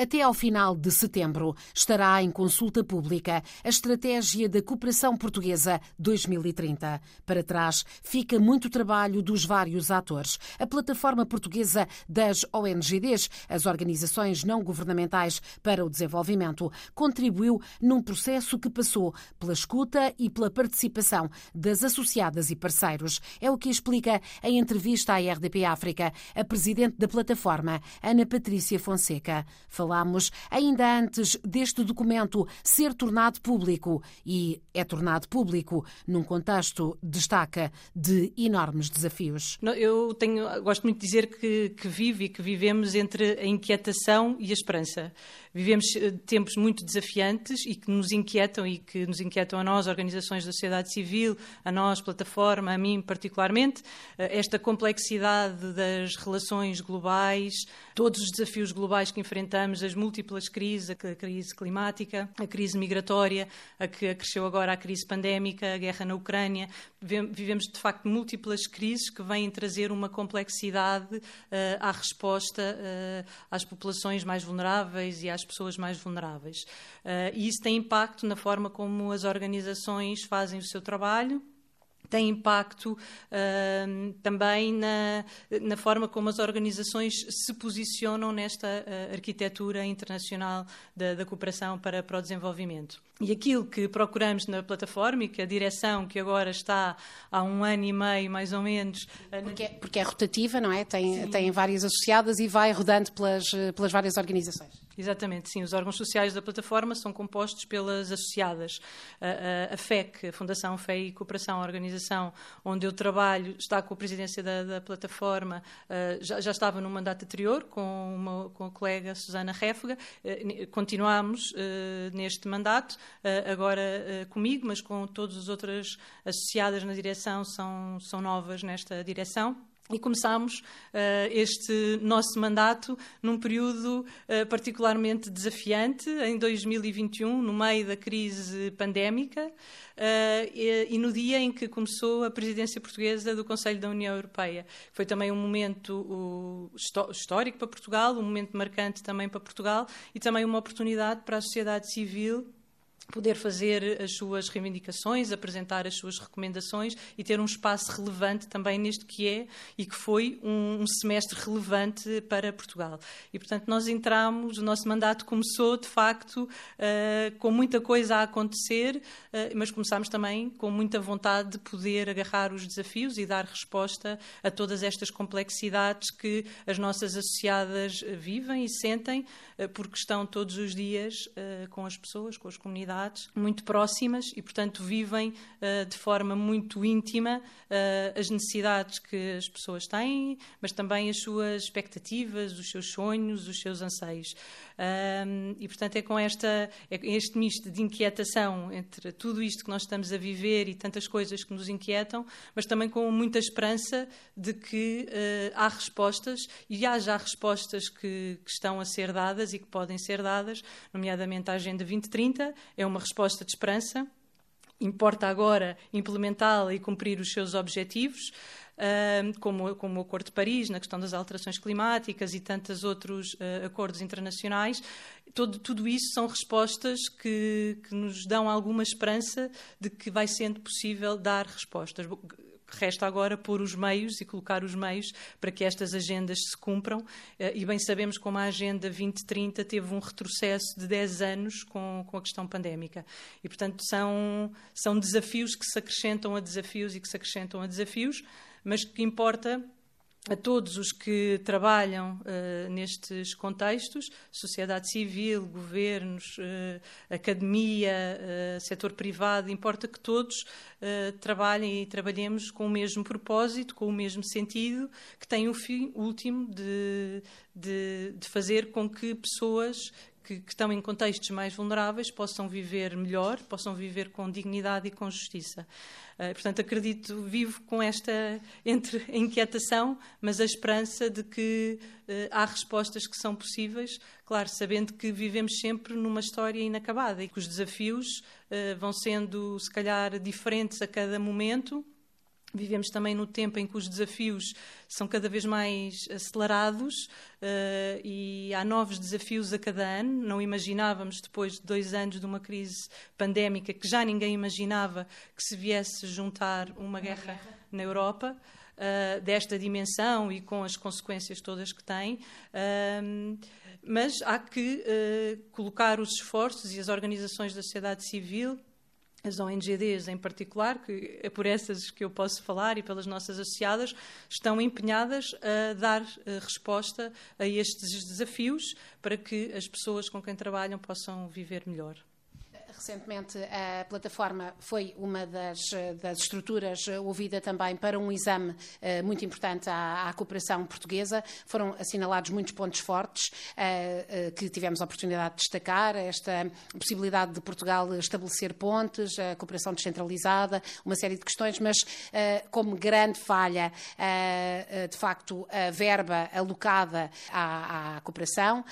Até ao final de setembro estará em consulta pública a Estratégia da Cooperação Portuguesa 2030. Para trás fica muito trabalho dos vários atores. A Plataforma Portuguesa das ONGDs, as Organizações Não Governamentais para o Desenvolvimento, contribuiu num processo que passou pela escuta e pela participação das associadas e parceiros. É o que explica em entrevista à RDP África a presidente da plataforma, Ana Patrícia Fonseca falámos ainda antes deste documento ser tornado público e é tornado público num contexto, destaca, de enormes desafios. Eu tenho, gosto muito de dizer que, que vive e que vivemos entre a inquietação e a esperança. Vivemos eh, tempos muito desafiantes e que nos inquietam e que nos inquietam a nós, organizações da sociedade civil, a nós, plataforma, a mim particularmente, eh, esta complexidade das relações globais, todos os desafios globais que enfrentamos, as múltiplas crises, a crise climática, a crise migratória, a que acresceu agora a crise pandémica, a guerra na Ucrânia. Vivemos, de facto, múltiplas crises que vêm trazer uma complexidade uh, à resposta uh, às populações mais vulneráveis e às pessoas mais vulneráveis. Uh, e isso tem impacto na forma como as organizações fazem o seu trabalho tem impacto uh, também na, na, forma como as organizações se posicionam nesta uh, arquitetura internacional da, da cooperação para, para o desenvolvimento. E aquilo que procuramos na plataforma e que a direção, que agora está há um ano e meio, mais ou menos. Eh, porque é, porque é rotativa, não é? Tem, tem várias associadas e vai rodando pelas, pelas várias organizações. Exatamente, sim. Os órgãos sociais da plataforma são compostos pelas associadas. A, a, a FEC, a Fundação Fé e Cooperação, a organização onde eu trabalho, está com a presidência da, da plataforma, uh, já, já, estava no mandato anterior com, uma, com a colega Susana Réfega. Uh, continuamos uh, neste mandato, agora comigo, mas com todas as outras associadas na direção, são, são novas nesta direção. E começámos uh, este nosso mandato num período uh, particularmente desafiante, em 2021, no meio da crise pandémica, uh, e, e, no dia em que começou a presidência portuguesa do Conselho da União Europeia. Foi também um momento histórico para Portugal, um momento marcante também para Portugal e também uma oportunidade para a sociedade civil poder fazer as suas reivindicações, apresentar as suas recomendações e ter um espaço relevante também neste que é e que foi um, um semestre relevante para Portugal. E, portanto, nós entramos, o nosso mandato começou, de facto, uh, com muita coisa a acontecer, uh, mas começámos também com muita vontade de poder agarrar os desafios e dar resposta a todas estas complexidades que as nossas associadas vivem e sentem, uh, porque estão todos os dias com as pessoas, com as comunidades muito próximas e, portanto, vivem uh, de forma muito íntima uh, as necessidades que as pessoas têm, mas também as suas expectativas, os seus sonhos, os seus anseios. Um, e, portanto, é com esta, é este misto de inquietação entre tudo isto que nós estamos a viver e tantas coisas que nos inquietam, mas também com muita esperança de que uh, há respostas e há já respostas que, que estão a ser dadas e que podem ser dadas, nomeadamente a Agenda 2030, é uma resposta de esperança. Importa agora implementá-la e cumprir os seus objetivos, como, como o Acordo de Paris, na questão das alterações climáticas e tantos outros uh, acordos internacionais. Todo, tudo isso são respostas que, que nos dão alguma esperança de que vai sendo possível dar respostas. Resta agora pôr os meios e colocar os meios para que estas agendas se cumpram. Eh, e bem sabemos como a Agenda 2030 teve um retrocesso de 10 anos com, com a questão pandémica. E, portanto, são, são desafios que se acrescentam a desafios e que se acrescentam a desafios, mas que importa a todos os que trabalham uh, nestes contextos, sociedade civil, governos, uh, academia, uh, setor privado, importa que todos trabalhem e trabalhemos com o mesmo propósito, com o mesmo sentido, que tem o fim último de, de, de fazer com que pessoas que, que, estão em contextos mais vulneráveis possam viver melhor, possam viver com dignidade e com justiça. Uh, portanto, acredito, vivo com esta entre inquietação, mas a esperança de que uh, há respostas que são possíveis, claro, sabendo que vivemos sempre numa história inacabada e que os desafios uh, vão sendo, se calhar, diferentes a cada momento Vivemos também no tempo em que os desafios são cada vez mais acelerados uh, e há novos desafios a cada ano. Não imaginávamos, depois de dois anos de uma crise pandémica, que já ninguém imaginava que se viesse juntar uma, uma guerra, guerra, na Europa. Uh, desta dimensão e com as consequências todas que tem. Uh, mas há que colocar os esforços e as organizações da sociedade civil as ONGDs em particular, que é por essas que eu posso falar e pelas nossas associadas, estão empenhadas a dar eh, resposta a estes desafios para que as pessoas com quem trabalham possam viver melhor. Recentemente, a plataforma foi uma das, das estruturas ouvida também para um exame uh, muito importante à, à, cooperação portuguesa. Foram assinalados muitos pontos fortes uh, que tivemos a oportunidade de destacar. Esta possibilidade de Portugal estabelecer pontes, a cooperação descentralizada, uma série de questões, mas como grande falha, de facto, a verba alocada à, à cooperação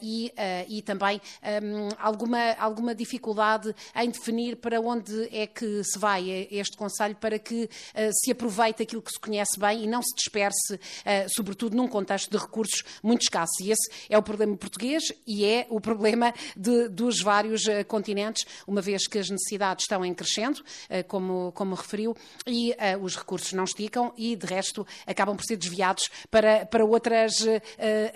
e, e, também um, alguma, alguma dificuldade dificuldade em definir para onde é que se vai este Conselho para que uh, se aproveite aquilo que se conhece bem e não se disperse, uh, sobretudo num contexto de recursos muito escassos. E esse é o problema português e é o problema de, dos vários uh, continentes, uma vez que as necessidades estão em crescendo, como, como referiu, e os recursos não esticam e, de resto, acabam por ser desviados para, para outras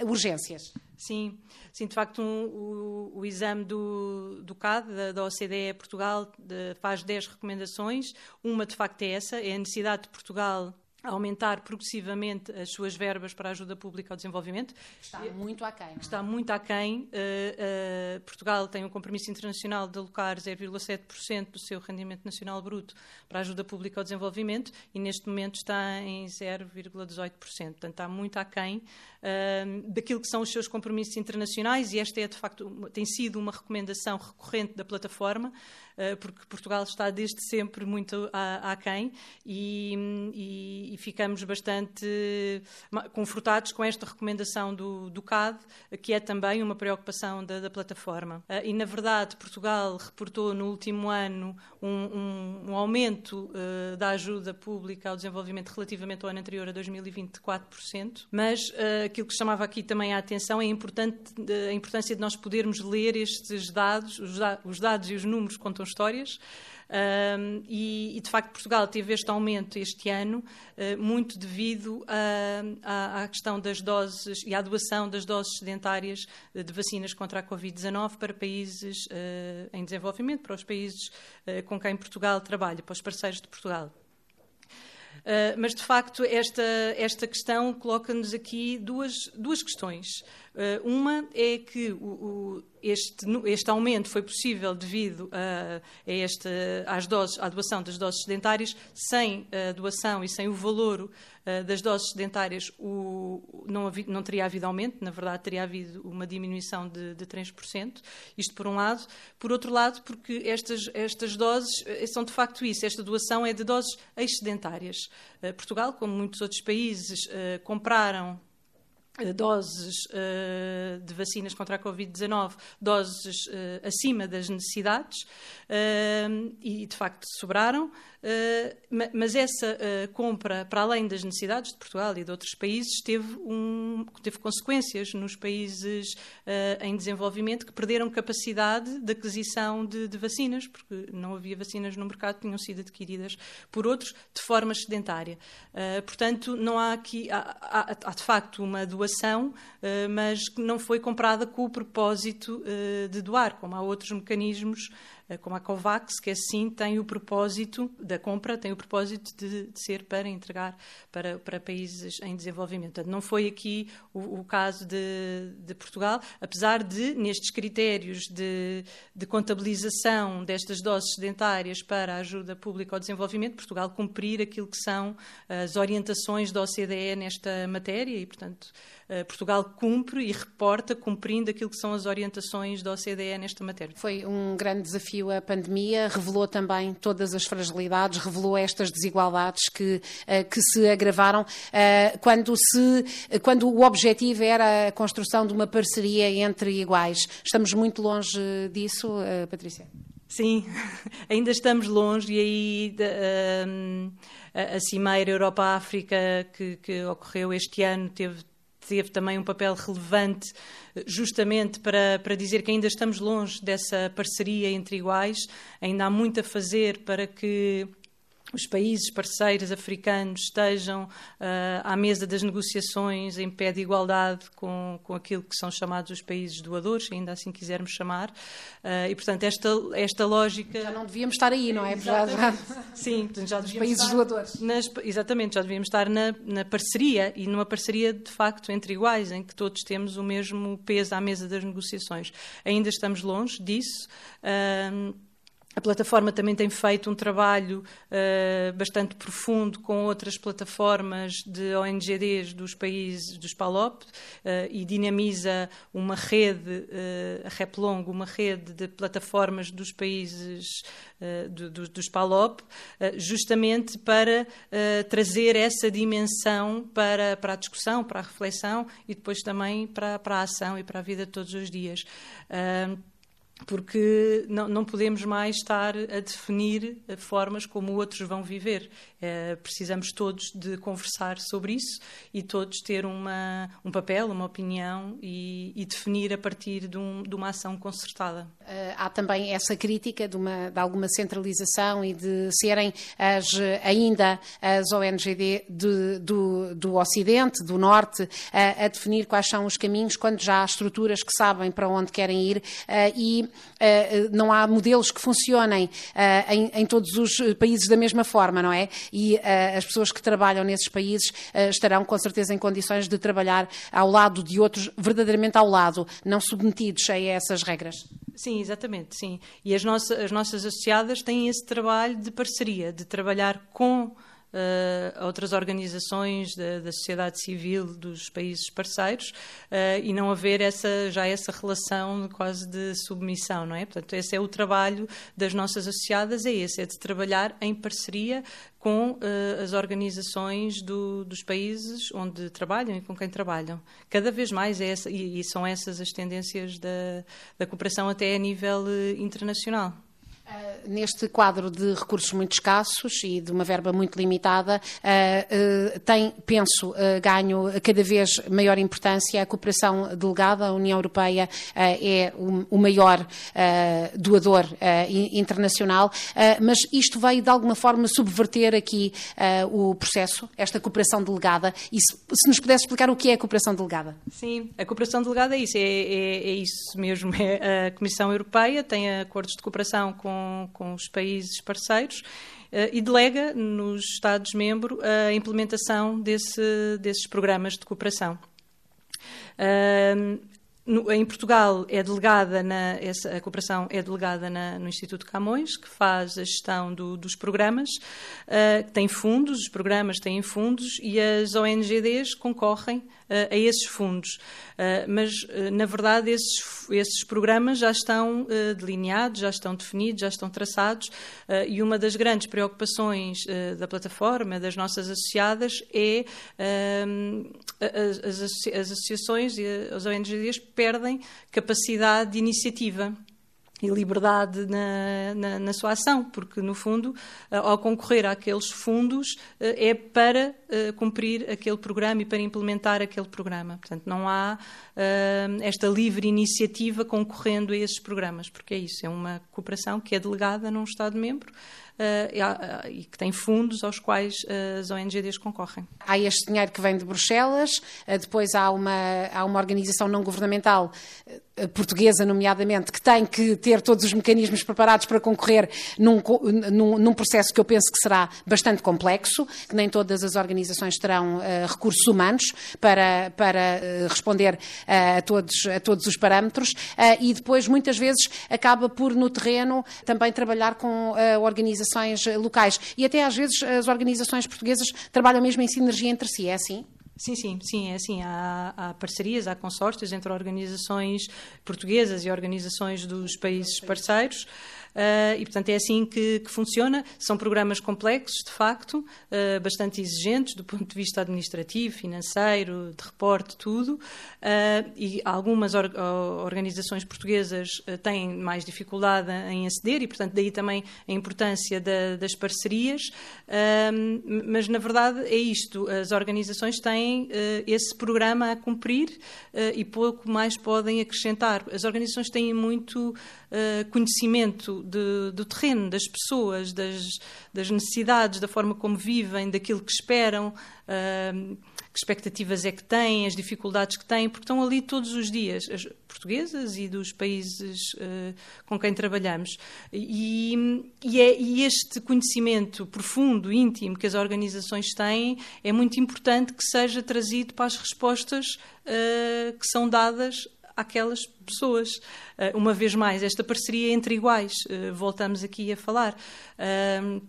urgências. Sim, sim de facto um, o, o, exame do, do CAD, da, da OCDE Portugal, de, faz 10 recomendações. Uma de facto é essa, é a necessidade de Portugal aumentar progressivamente as suas verbas para a ajuda pública ao desenvolvimento. Está muito aquém. É? Está muito aquém. Uh, uh, Portugal tem um compromisso internacional de alocar 0,7% do seu rendimento nacional bruto para a ajuda pública ao desenvolvimento e neste momento está em 0,18%. Portanto, está muito aquém uh, daquilo que são os seus compromissos internacionais e esta é, de facto, tem sido uma recomendação recorrente da plataforma. Eh, porque Portugal está desde sempre muito aquém e, e, ficamos bastante confortados com esta recomendação do, do CAD, que é também uma preocupação da, da plataforma. Eh, e, na verdade, Portugal reportou no último ano um, um, um aumento uh, da ajuda pública ao desenvolvimento relativamente ao ano anterior, a 2020, de 4%, mas uh, aquilo que chamava aqui também a atenção é a importância de nós podermos ler estes dados, os, da, os dados e os números contam histórias. Um, e, e, de facto Portugal teve este aumento este ano uh, muito devido à questão das doses e à doação das doses sedentárias de vacinas contra a Covid-19 para países uh, em desenvolvimento, para os países uh, com quem Portugal trabalha, para os parceiros de Portugal. Uh, mas, de facto, esta, esta questão coloca-nos aqui duas, duas questões. Uh, uma é que o, o, este, este, aumento foi possível devido a, a esta, às doses, à doação das doses sedentárias. Sem a doação e sem o valor uh, das doses sedentárias, o, não, não, teria havido aumento, na verdade, teria havido uma diminuição de, de 3%. Isto por um lado. Por outro lado, porque estas, estas doses eh, são de facto isso. Esta doação é de doses excedentárias. Portugal, como muitos outros países, compraram eh, doses uh, de vacinas contra a Covid-19, doses uh, acima das necessidades, uh, e de facto sobraram, mas essa compra, para além das necessidades de Portugal e de outros países, teve, um, teve consequências nos países em desenvolvimento que perderam capacidade de aquisição de, de, vacinas, porque não havia vacinas no mercado, tinham sido adquiridas por outros de forma sedentária. portanto, não há aqui, há, há, há de facto uma doação doação, eh, mas que não foi comprada com o propósito eh, de doar, como há outros mecanismos como a COVAX, que assim tem o propósito da compra, tem o propósito de, de ser para entregar para, para, países em desenvolvimento. Portanto, não foi aqui o, o caso de, de, Portugal, apesar de, nestes critérios de, de, contabilização destas doses sedentárias para a ajuda pública ao desenvolvimento, Portugal cumprir aquilo que são as orientações da OCDE nesta matéria e, portanto, Portugal cumpre e reporta cumprindo aquilo que são as orientações da OCDE nesta matéria. Foi um grande desafio a pandemia, revelou também todas as fragilidades, revelou estas desigualdades que, eh, que se agravaram eh, quando, se, quando o objetivo era a construção de uma parceria entre iguais. Estamos muito longe disso, eh, Patrícia? Sim, ainda estamos longe e aí a, a Cimeira Europa-África que, que ocorreu este ano teve teve também um papel relevante justamente para, para dizer que ainda estamos longe dessa parceria entre iguais, ainda há muito a fazer para que os países parceiros africanos estejam uh, à mesa das negociações em pé de igualdade com, com aquilo que são chamados os países doadores, ainda assim quisermos chamar. Uh, e, portanto, esta, esta lógica. Já não devíamos estar aí, não é? Já, já... Sim, já devíamos países estar doadores. Nas, exatamente, já devíamos estar na, na parceria e numa parceria de facto entre iguais, em que todos temos o mesmo peso à mesa das negociações. Ainda estamos longe disso. Uh, a plataforma também tem feito um trabalho uh, bastante profundo com outras plataformas de ONGDs dos países dos PALOP uh, e dinamiza uma rede, uh, a REPLONG, uma rede de plataformas dos países do, do, dos PALOP, justamente para trazer essa dimensão para, para a discussão, para a reflexão e depois também para, para a ação e para a vida de todos os dias porque não, não, podemos mais estar a definir formas como outros vão viver. É, precisamos todos de conversar sobre isso e todos ter uma, um papel, uma opinião e, e definir a partir de, um, de, uma ação concertada. Uh, há também essa crítica de, uma, de, alguma centralização e de serem as, ainda as ONGD de, do, do Ocidente, do Norte, a, a definir quais são os caminhos, quando já há estruturas que sabem para onde querem ir e uh, não há modelos que funcionem uh, em, em, todos os países da mesma forma, não é? E as pessoas que trabalham nesses países estarão com certeza em condições de trabalhar ao lado de outros, verdadeiramente ao lado, não submetidos a essas regras. Sim, exatamente, sim. E as nossas, as nossas associadas têm esse trabalho de parceria, de trabalhar com uh, outras organizações da, da, sociedade civil dos países parceiros uh, e não haver essa, já essa relação quase de submissão, não é? Portanto, esse é o trabalho das nossas associadas, é esse, é de trabalhar em parceria com uh, as organizações do, dos países onde trabalham e com quem trabalham. Cada vez mais é essa, e, e são essas as tendências da, da cooperação até a nível internacional. Uh, neste quadro de recursos muito escassos e de uma verba muito limitada, uh, uh, tem, penso, ganho cada vez maior importância a cooperação delegada. A União Europeia é o, maior doador internacional, mas isto veio de alguma forma subverter aqui o processo, esta cooperação delegada. E se, se, nos pudesse explicar o que é a cooperação delegada? Sim, a cooperação delegada é isso, é, é, é isso mesmo. É, a Comissão Europeia tem acordos de cooperação com com, com os países parceiros uh, e delega nos Estados-membros a implementação desse, desses programas de cooperação. No, em Portugal é delegada na, essa, a cooperação é delegada na, no Instituto Camões, que faz a gestão do, dos programas, uh, tem fundos, os programas têm fundos e as ONGDs concorrem uh, a esses fundos. Uh, mas, na verdade, esses, esses programas já estão delineados, já estão definidos, já estão traçados e uma das grandes preocupações da plataforma, das nossas associadas, é as, as, as associações e as ONGDs perdem capacidade de iniciativa e liberdade na, na, na, sua ação, porque, no fundo, eh, ao concorrer àqueles fundos, eh, é para eh, cumprir aquele programa e para implementar aquele programa. Portanto, não há esta livre iniciativa concorrendo a esses programas, porque é isso, é uma cooperação que é delegada num Estado-membro e que tem fundos aos quais uh, as ONGs concorrem. Há este dinheiro que vem de Bruxelas, depois há uma, há uma organização não governamental portuguesa, nomeadamente, que tem que ter todos os mecanismos preparados para concorrer num, num, num, processo que eu penso que será bastante complexo, que nem todas as organizações terão uh, recursos humanos para, para uh, responder uh, a, todos, a todos os parâmetros e depois, muitas vezes, acaba por, no terreno, também trabalhar com organizações locais. E até às vezes as organizações portuguesas trabalham mesmo em sinergia entre si, é assim? Sim, sim, sim, é assim. Há, há, parcerias, há consórcios entre organizações portuguesas e organizações dos países parceiros. Uh, e, portanto, é assim que, que, funciona. São programas complexos, de facto, uh, bastante exigentes do ponto de vista administrativo, financeiro, de reporte, tudo. Uh, e algumas or organizações portuguesas têm mais dificuldade em aceder e, portanto, daí também a importância da, das parcerias. mas, na verdade, é isto. As organizações têm esse programa a cumprir e pouco mais podem acrescentar. As organizações têm muito conhecimento de, do terreno, das pessoas, das, das, necessidades, da forma como vivem, daquilo que esperam, uh, que expectativas é que têm, as dificuldades que têm, porque estão ali todos os dias, as portuguesas e dos países uh, com quem trabalhamos. E, e, é, e este conhecimento profundo, íntimo que as organizações têm, é muito importante que seja trazido para as respostas uh, que são dadas àquelas pessoas. Uh, uma vez mais, esta parceria entre iguais, uh, voltamos aqui a falar. Uh,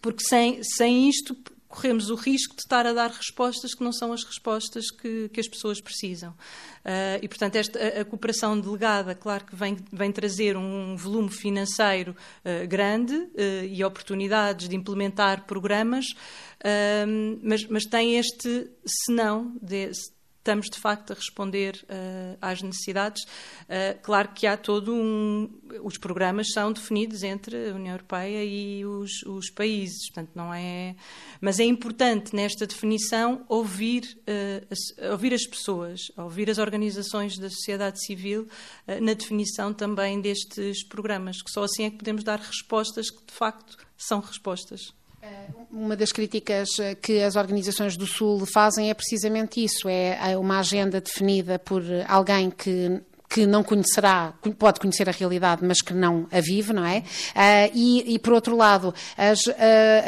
porque sem, sem isto corremos o risco de estar a dar respostas que não são as respostas que, que as pessoas precisam. Uh, e, portanto, esta, a, a, cooperação delegada, claro que vem, vem trazer um volume financeiro uh, grande uh, e oportunidades de implementar programas, mas, mas, tem este senão, de, estamos de facto a responder uh, às necessidades. Uh, claro que há todo um. Os programas são definidos entre a União Europeia e os, os países, portanto, não é. Mas é importante nesta definição ouvir, uh, as, ouvir as pessoas, ouvir as organizações da sociedade civil na definição também destes programas, que só assim é que podemos dar respostas que de facto são respostas. Uma das críticas que as organizações do Sul fazem é precisamente isso: é uma agenda definida por alguém que que não conhecerá, pode conhecer a realidade, mas que não a vive, não é? Uh, e, e, por outro lado, as, uh,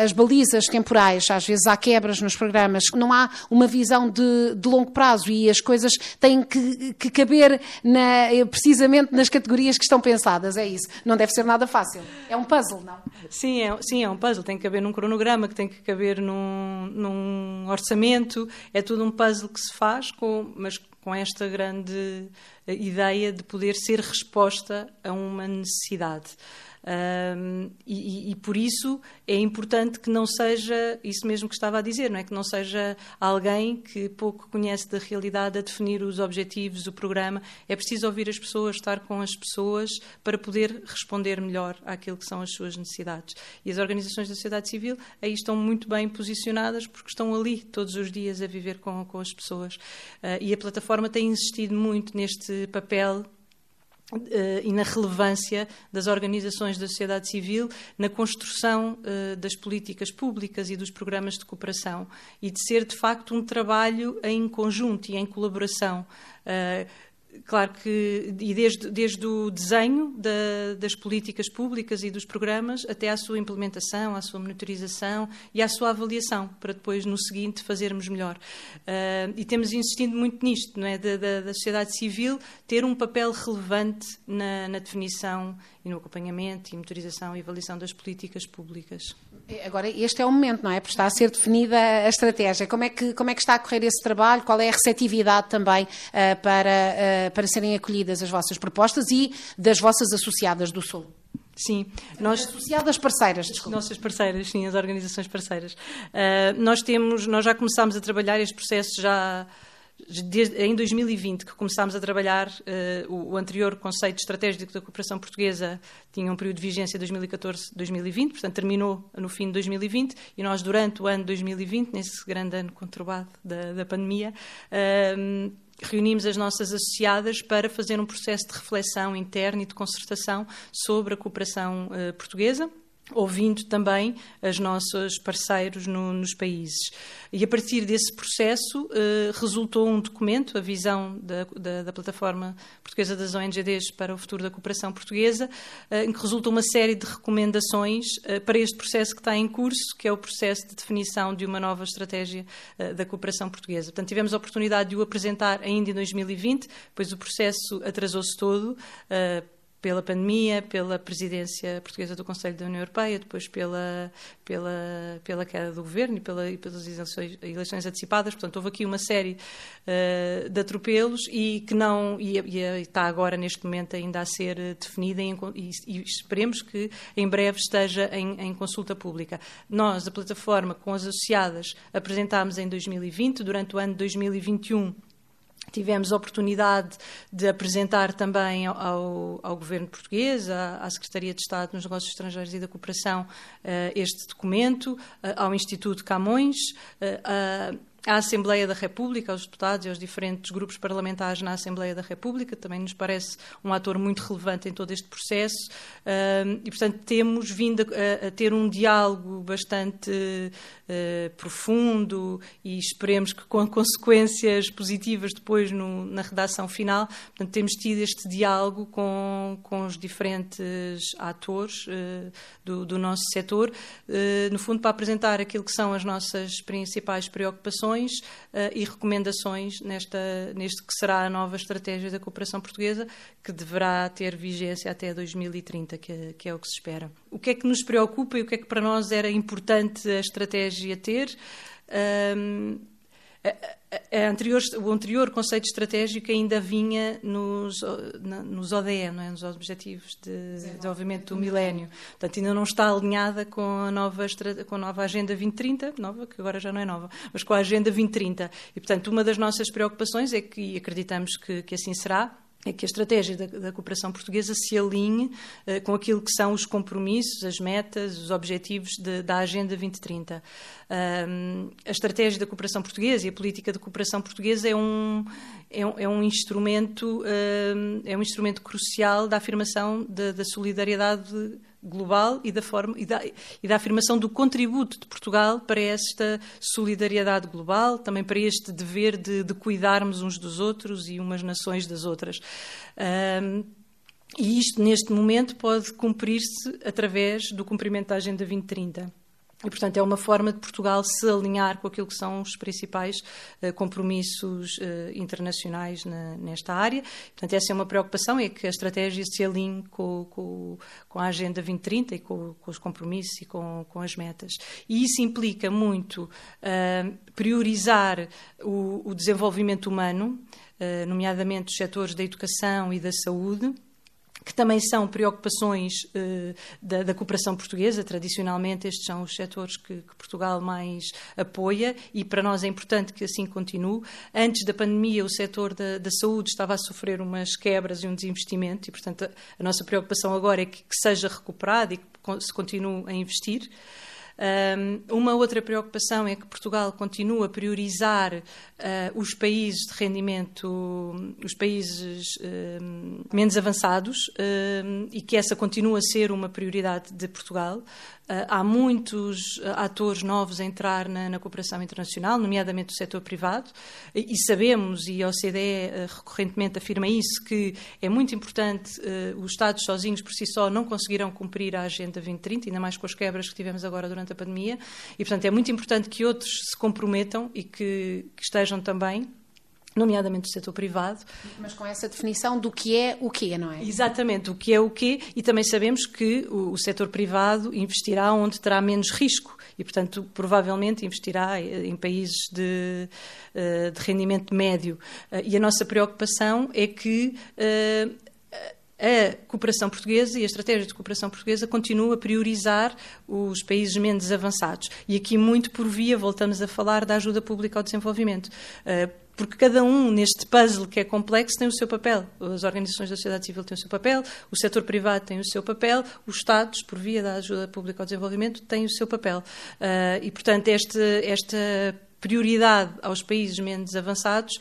as, balizas temporais, às vezes há quebras nos programas, não há uma visão de, de longo prazo e as coisas têm que, que caber na, precisamente nas categorias que estão pensadas, é isso. Não deve ser nada fácil. É um puzzle, não? Sim, é, sim, é um puzzle. Tem que caber num cronograma, que tem que caber num, num orçamento. É tudo um puzzle que se faz, com, mas com esta grande eh, ideia de poder ser resposta a uma necessidade. Um, e, e, por isso é importante que não seja isso mesmo que estava a dizer, não é? Que não seja alguém que pouco conhece da realidade a definir os objetivos, o programa. É preciso ouvir as pessoas, estar com as pessoas para poder responder melhor àquilo que são as suas necessidades. E as organizações da sociedade civil aí estão muito bem posicionadas porque estão ali todos os dias a viver com, com as pessoas. Uh, e a plataforma tem insistido muito neste papel Uh, e na relevância das organizações da sociedade civil na construção uh, das políticas públicas e dos programas de cooperação e de ser de facto um trabalho em conjunto e em colaboração. Uh, claro que, e desde, desde o desenho da, das políticas públicas e dos programas até à sua implementação, à sua monitorização e à sua avaliação, para depois, no seguinte, fazermos melhor. Uh, e temos insistido muito nisto, não é? Da, da, da sociedade civil ter um papel relevante na, na definição e no acompanhamento e monitorização e avaliação das políticas públicas. Agora, este é o momento, não é? Porque está a ser definida a estratégia. Como é que, como é que está a correr esse trabalho? Qual é a receptividade também uh, para, uh, para serem acolhidas as vossas propostas e das vossas associadas do Sul? Sim, nós associadas parceiras, desculpa. nossas parceiras, sim, as organizações parceiras. Uh, nós temos, nós já começámos a trabalhar este processo já Desde, em 2020 que começámos a trabalhar, uh, o, o, anterior conceito estratégico da cooperação portuguesa tinha um período de vigência 2014-2020, portanto terminou no fim de 2020 e nós durante o ano 2020, nesse grande ano conturbado da, da pandemia, uh, reunimos as nossas associadas para fazer um processo de reflexão interna e de concertação sobre a cooperação uh, portuguesa ouvindo também os nossos parceiros no, nos países. E a partir desse processo eh, resultou um documento, a visão da, da, da, plataforma portuguesa das ONGDs para o futuro da cooperação portuguesa, eh, em que resulta uma série de recomendações eh, para este processo que está em curso, que é o processo de definição de uma nova estratégia da cooperação portuguesa. Portanto, tivemos a oportunidade de o apresentar ainda em 2020, pois o processo atrasou-se todo pela pandemia, pela presidência portuguesa do Conselho da União Europeia, depois pela, pela, pela queda do governo e, pela, e pelas eleições, eleições, antecipadas. Portanto, houve aqui uma série uh, de atropelos e que não e, e, está agora neste momento ainda a ser definida e, e esperemos que em breve esteja em, em, consulta pública. Nós, a plataforma com as associadas, apresentámos em 2020, durante o ano de 2021 Tivemos a oportunidade de apresentar também ao, ao Governo português, à, à, Secretaria de Estado nos Negócios Estrangeiros e da Cooperação, uh, este documento, uh, ao Instituto Camões, uh, à Assembleia da República, aos deputados e aos diferentes grupos parlamentares na Assembleia da República, também nos parece um ator muito relevante em todo este processo. E, portanto, temos vindo a, ter um diálogo bastante uh, profundo e esperemos que com consequências positivas depois no, na redação final. Portanto, temos tido este diálogo com, com os diferentes atores uh, do, do, nosso setor, uh, no fundo para apresentar aquilo que são as nossas principais preocupações uh, e recomendações nesta, neste que será a nova estratégia da cooperação portuguesa, que deverá ter vigência até 2030, que, que é o que se espera. O que é que nos preocupa e o que é que para nós era importante a estratégia ter? Um, anterior, o anterior conceito estratégico ainda vinha nos, nos ODM, não é? nos Objetivos de Desenvolvimento do Milénio. Portanto, ainda não está alinhada com a nova, com a nova Agenda 2030, nova, que agora já não é nova, mas com a Agenda 2030. E, portanto, uma das nossas preocupações é que, e acreditamos que, que assim será, é que a estratégia da, da cooperação portuguesa se alinhe uh, com aquilo que são os compromissos, as metas, os objetivos de, da Agenda 2030. Um, a estratégia da cooperação portuguesa e a política de cooperação portuguesa é um, é um, é um instrumento, um, é um instrumento crucial da afirmação da, da solidariedade global e da, forma, e da, e da, afirmação do contributo de Portugal para esta solidariedade global, também para este dever de, de cuidarmos uns dos outros e umas nações das outras. Um, e isto, neste momento, pode cumprir-se através do cumprimento da Agenda 2030. E, portanto, é uma forma de Portugal se alinhar com aquilo que são os principais uh, compromissos uh, internacionais na, nesta área. Portanto, essa é uma preocupação, é que a estratégia se alinhe com, com, com a Agenda 2030 e com, com os compromissos e com, as metas. E isso implica muito uh, priorizar o, o, desenvolvimento humano, nomeadamente os setores da educação e da saúde, que também são preocupações uh, da, da, cooperação portuguesa. Tradicionalmente, estes são os setores que, que, Portugal mais apoia e para nós é importante que assim continue. Antes da pandemia, o setor da, da saúde estava a sofrer umas quebras e um desinvestimento e, portanto, a, a nossa preocupação agora é que, que seja recuperado e que se continue a investir. Um, uma outra preocupação é que Portugal continua a priorizar uh, os países de rendimento, os países um, menos avançados um, e que essa continua a ser uma prioridade de Portugal. Uh, há muitos uh, atores novos a entrar na, na, cooperação internacional, nomeadamente o setor privado, e, e sabemos, e a OCDE uh, recorrentemente afirma isso, que é muito importante, os Estados sozinhos por si só não conseguirão cumprir a Agenda 2030, ainda mais com as quebras que tivemos agora durante a pandemia, e portanto é muito importante que outros se comprometam e que, que estejam também nomeadamente o setor privado. Mas com essa definição do que é o quê, não é? Exatamente, o que é o quê, e também sabemos que o, o setor privado investirá onde terá menos risco e, portanto, provavelmente investirá em países de, eh, de rendimento médio. Eh, e a nossa preocupação é que eh, a cooperação portuguesa e a estratégia de cooperação portuguesa continua a priorizar os países menos avançados. E aqui, muito por via, voltamos a falar da ajuda pública ao desenvolvimento porque cada um neste puzzle que é complexo tem o seu papel. As organizações da sociedade civil têm o seu papel, o setor privado tem o seu papel, os Estados, por via da ajuda pública ao desenvolvimento, têm o seu papel. Uh, e, portanto, este, esta prioridade aos países menos avançados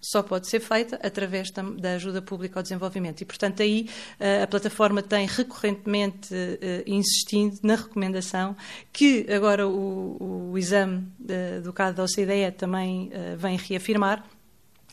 só pode ser feita através da ajuda pública ao desenvolvimento. E, portanto, aí eh, a plataforma tem recorrentemente eh, insistido na recomendação que agora o, o exame do caso da OCDE também eh, vem reafirmar,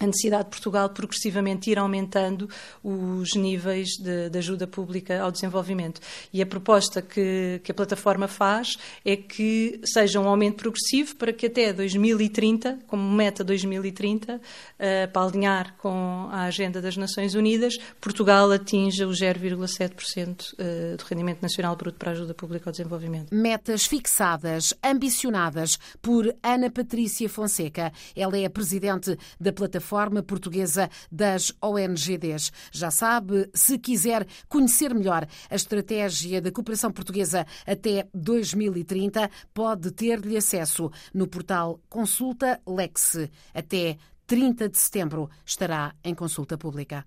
a necessidade de Portugal progressivamente ir aumentando os níveis de, de, ajuda pública ao desenvolvimento. E a proposta que, que, a plataforma faz é que seja um aumento progressivo para que até 2030, como meta 2030, uh, eh, para alinhar com a agenda das Nações Unidas, Portugal atinja os 0,7% eh, do rendimento nacional bruto para a ajuda pública ao desenvolvimento. Metas fixadas, ambicionadas por Ana Patrícia Fonseca. Ela é a presidente da plataforma portuguesa das ONGDs. Já sabe, se quiser conhecer melhor a estratégia da cooperação portuguesa até 2030, pode ter-lhe acesso no portal Consulta Lex. Até 30 de setembro estará em consulta pública.